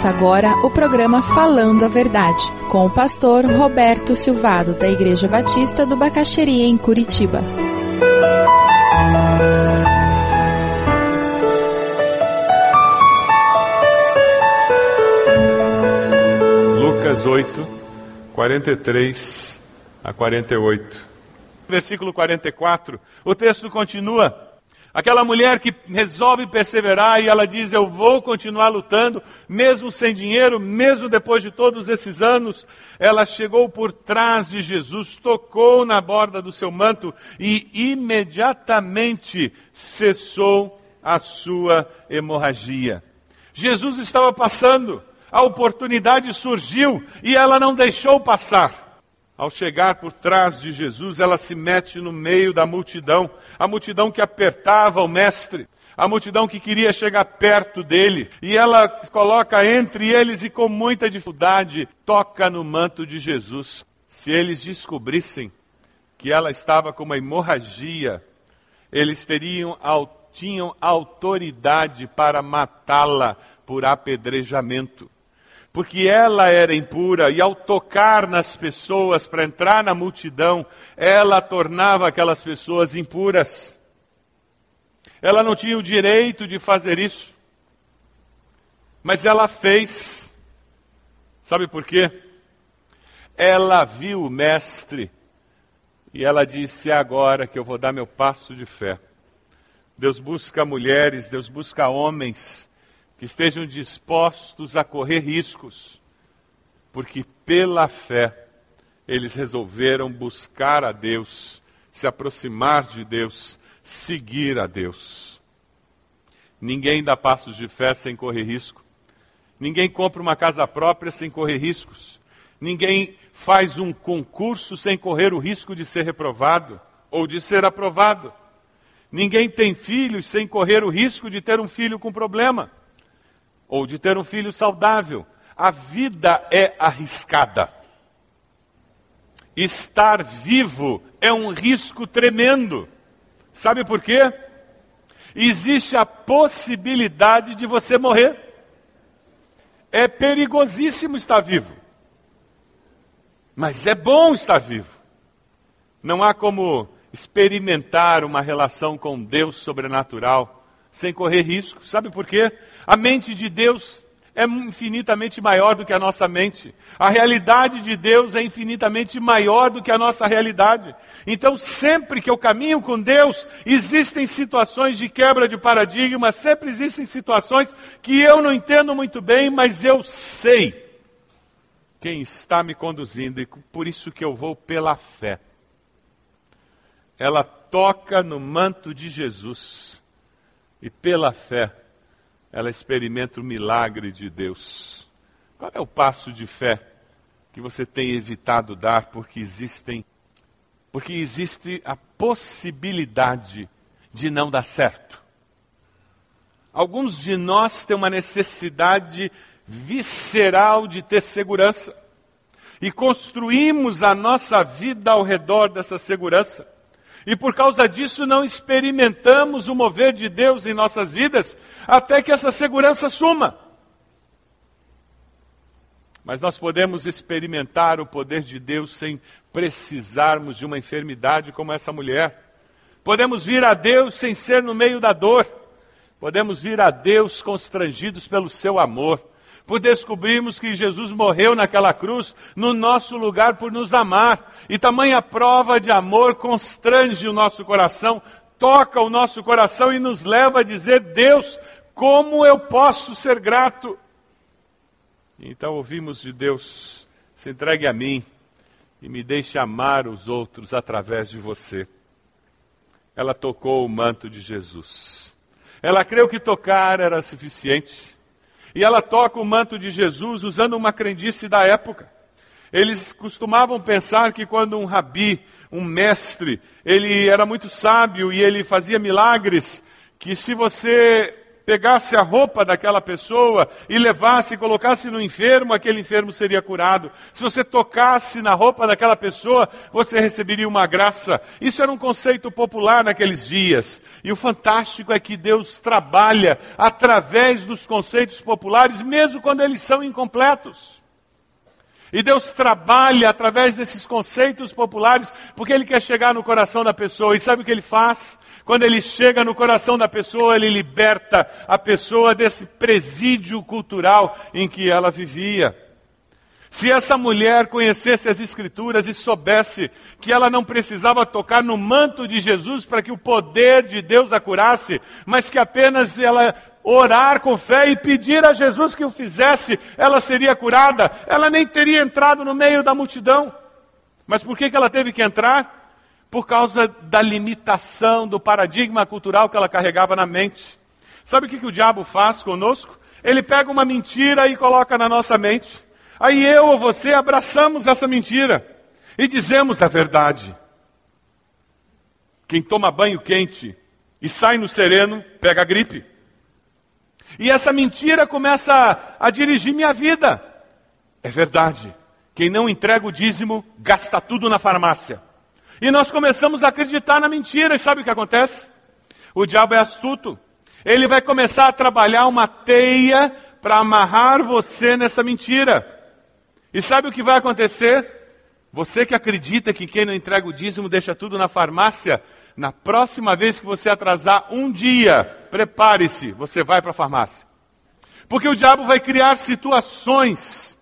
Ouça agora o programa Falando a Verdade, com o pastor Roberto Silvado, da Igreja Batista do Bacaxeria, em Curitiba. Lucas 8, 43 a 48. Versículo 44, o texto continua. Aquela mulher que resolve perseverar e ela diz: Eu vou continuar lutando, mesmo sem dinheiro, mesmo depois de todos esses anos. Ela chegou por trás de Jesus, tocou na borda do seu manto e imediatamente cessou a sua hemorragia. Jesus estava passando, a oportunidade surgiu e ela não deixou passar. Ao chegar por trás de Jesus, ela se mete no meio da multidão, a multidão que apertava o mestre, a multidão que queria chegar perto dele, e ela coloca entre eles e com muita dificuldade toca no manto de Jesus. Se eles descobrissem que ela estava com uma hemorragia, eles teriam tinham autoridade para matá-la por apedrejamento porque ela era impura e ao tocar nas pessoas para entrar na multidão, ela tornava aquelas pessoas impuras. Ela não tinha o direito de fazer isso, mas ela fez. Sabe por quê? Ela viu o Mestre e ela disse: É agora que eu vou dar meu passo de fé. Deus busca mulheres, Deus busca homens que estejam dispostos a correr riscos, porque pela fé eles resolveram buscar a Deus, se aproximar de Deus, seguir a Deus. Ninguém dá passos de fé sem correr risco. Ninguém compra uma casa própria sem correr riscos. Ninguém faz um concurso sem correr o risco de ser reprovado ou de ser aprovado. Ninguém tem filhos sem correr o risco de ter um filho com problema ou de ter um filho saudável. A vida é arriscada. Estar vivo é um risco tremendo. Sabe por quê? Existe a possibilidade de você morrer. É perigosíssimo estar vivo. Mas é bom estar vivo. Não há como experimentar uma relação com Deus sobrenatural sem correr risco. Sabe por quê? A mente de Deus é infinitamente maior do que a nossa mente. A realidade de Deus é infinitamente maior do que a nossa realidade. Então, sempre que eu caminho com Deus, existem situações de quebra de paradigma, sempre existem situações que eu não entendo muito bem, mas eu sei quem está me conduzindo e por isso que eu vou pela fé. Ela toca no manto de Jesus e pela fé, ela experimenta o milagre de Deus. Qual é o passo de fé que você tem evitado dar porque existem porque existe a possibilidade de não dar certo? Alguns de nós têm uma necessidade visceral de ter segurança. E construímos a nossa vida ao redor dessa segurança. E por causa disso não experimentamos o mover de Deus em nossas vidas até que essa segurança suma. Mas nós podemos experimentar o poder de Deus sem precisarmos de uma enfermidade como essa mulher. Podemos vir a Deus sem ser no meio da dor. Podemos vir a Deus constrangidos pelo seu amor por descobrirmos que Jesus morreu naquela cruz no nosso lugar por nos amar. E tamanha prova de amor constrange o nosso coração, toca o nosso coração e nos leva a dizer: Deus, como eu posso ser grato? Então ouvimos de Deus: se entregue a mim e me deixe amar os outros através de você. Ela tocou o manto de Jesus. Ela creu que tocar era suficiente. E ela toca o manto de Jesus usando uma crendice da época. Eles costumavam pensar que quando um rabi, um mestre, ele era muito sábio e ele fazia milagres, que se você pegasse a roupa daquela pessoa e levasse e colocasse no enfermo, aquele enfermo seria curado. Se você tocasse na roupa daquela pessoa, você receberia uma graça. Isso era um conceito popular naqueles dias. E o fantástico é que Deus trabalha através dos conceitos populares, mesmo quando eles são incompletos. E Deus trabalha através desses conceitos populares, porque Ele quer chegar no coração da pessoa. E sabe o que Ele faz? Quando Ele chega no coração da pessoa, Ele liberta a pessoa desse presídio cultural em que ela vivia. Se essa mulher conhecesse as Escrituras e soubesse que ela não precisava tocar no manto de Jesus para que o poder de Deus a curasse, mas que apenas ela orar com fé e pedir a Jesus que o fizesse, ela seria curada. Ela nem teria entrado no meio da multidão. Mas por que, que ela teve que entrar? Por causa da limitação do paradigma cultural que ela carregava na mente. Sabe o que, que o diabo faz conosco? Ele pega uma mentira e coloca na nossa mente. Aí eu ou você abraçamos essa mentira e dizemos a verdade. Quem toma banho quente e sai no sereno, pega gripe. E essa mentira começa a, a dirigir minha vida. É verdade. Quem não entrega o dízimo, gasta tudo na farmácia. E nós começamos a acreditar na mentira. E sabe o que acontece? O diabo é astuto. Ele vai começar a trabalhar uma teia para amarrar você nessa mentira. E sabe o que vai acontecer? Você que acredita que quem não entrega o dízimo deixa tudo na farmácia, na próxima vez que você atrasar um dia, prepare-se, você vai para a farmácia. Porque o diabo vai criar situações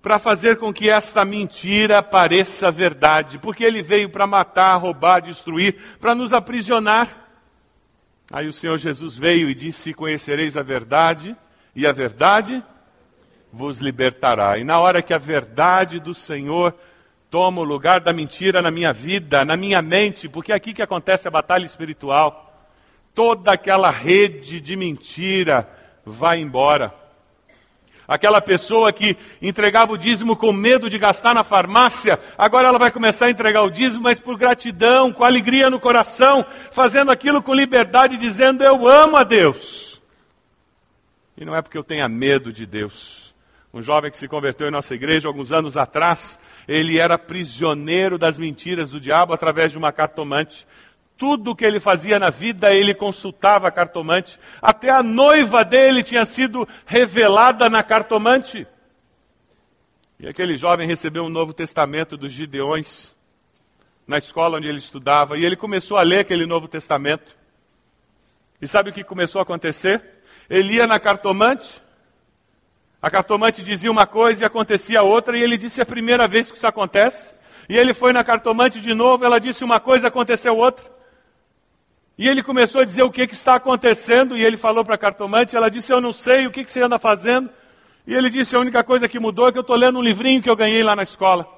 para fazer com que esta mentira pareça verdade. Porque ele veio para matar, roubar, destruir, para nos aprisionar. Aí o Senhor Jesus veio e disse: Conhecereis a verdade, e a verdade vos libertará. E na hora que a verdade do Senhor toma o lugar da mentira na minha vida, na minha mente, porque é aqui que acontece a batalha espiritual. Toda aquela rede de mentira vai embora. Aquela pessoa que entregava o dízimo com medo de gastar na farmácia, agora ela vai começar a entregar o dízimo, mas por gratidão, com alegria no coração, fazendo aquilo com liberdade, dizendo: Eu amo a Deus. E não é porque eu tenha medo de Deus, um jovem que se converteu em nossa igreja alguns anos atrás, ele era prisioneiro das mentiras do diabo através de uma cartomante. Tudo que ele fazia na vida, ele consultava a cartomante. Até a noiva dele tinha sido revelada na cartomante. E aquele jovem recebeu um Novo Testamento dos Gideões na escola onde ele estudava, e ele começou a ler aquele Novo Testamento. E sabe o que começou a acontecer? Ele ia na cartomante, a cartomante dizia uma coisa e acontecia outra, e ele disse a primeira vez que isso acontece. E ele foi na cartomante de novo, ela disse uma coisa, aconteceu outra. E ele começou a dizer o que, que está acontecendo, e ele falou para a cartomante, ela disse, eu não sei, o que, que você anda fazendo? E ele disse, a única coisa que mudou é que eu estou lendo um livrinho que eu ganhei lá na escola.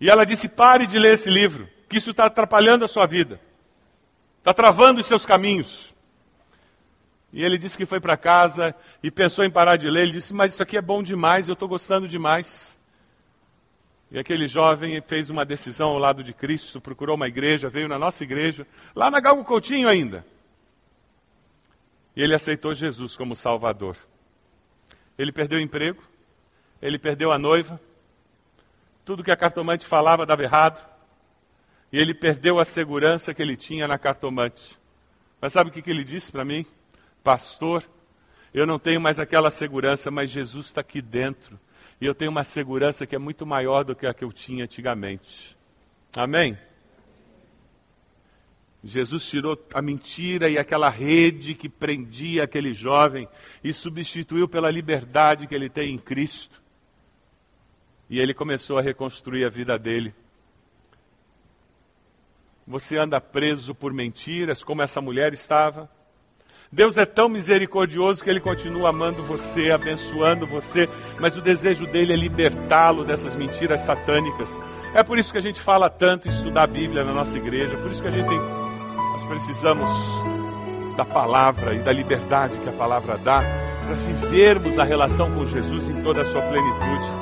E ela disse, pare de ler esse livro, que isso está atrapalhando a sua vida. Está travando os seus caminhos. E ele disse que foi para casa e pensou em parar de ler. Ele disse: Mas isso aqui é bom demais, eu estou gostando demais. E aquele jovem fez uma decisão ao lado de Cristo, procurou uma igreja, veio na nossa igreja, lá na Galgo Coutinho ainda. E ele aceitou Jesus como Salvador. Ele perdeu o emprego, ele perdeu a noiva, tudo que a cartomante falava dava errado, e ele perdeu a segurança que ele tinha na cartomante. Mas sabe o que, que ele disse para mim? Pastor, eu não tenho mais aquela segurança, mas Jesus está aqui dentro. E eu tenho uma segurança que é muito maior do que a que eu tinha antigamente. Amém? Jesus tirou a mentira e aquela rede que prendia aquele jovem e substituiu pela liberdade que ele tem em Cristo. E ele começou a reconstruir a vida dele. Você anda preso por mentiras, como essa mulher estava? Deus é tão misericordioso que Ele continua amando você, abençoando você, mas o desejo dele é libertá-lo dessas mentiras satânicas. É por isso que a gente fala tanto em estudar a Bíblia na nossa igreja, por isso que a gente tem, nós precisamos da palavra e da liberdade que a palavra dá para vivermos a relação com Jesus em toda a sua plenitude.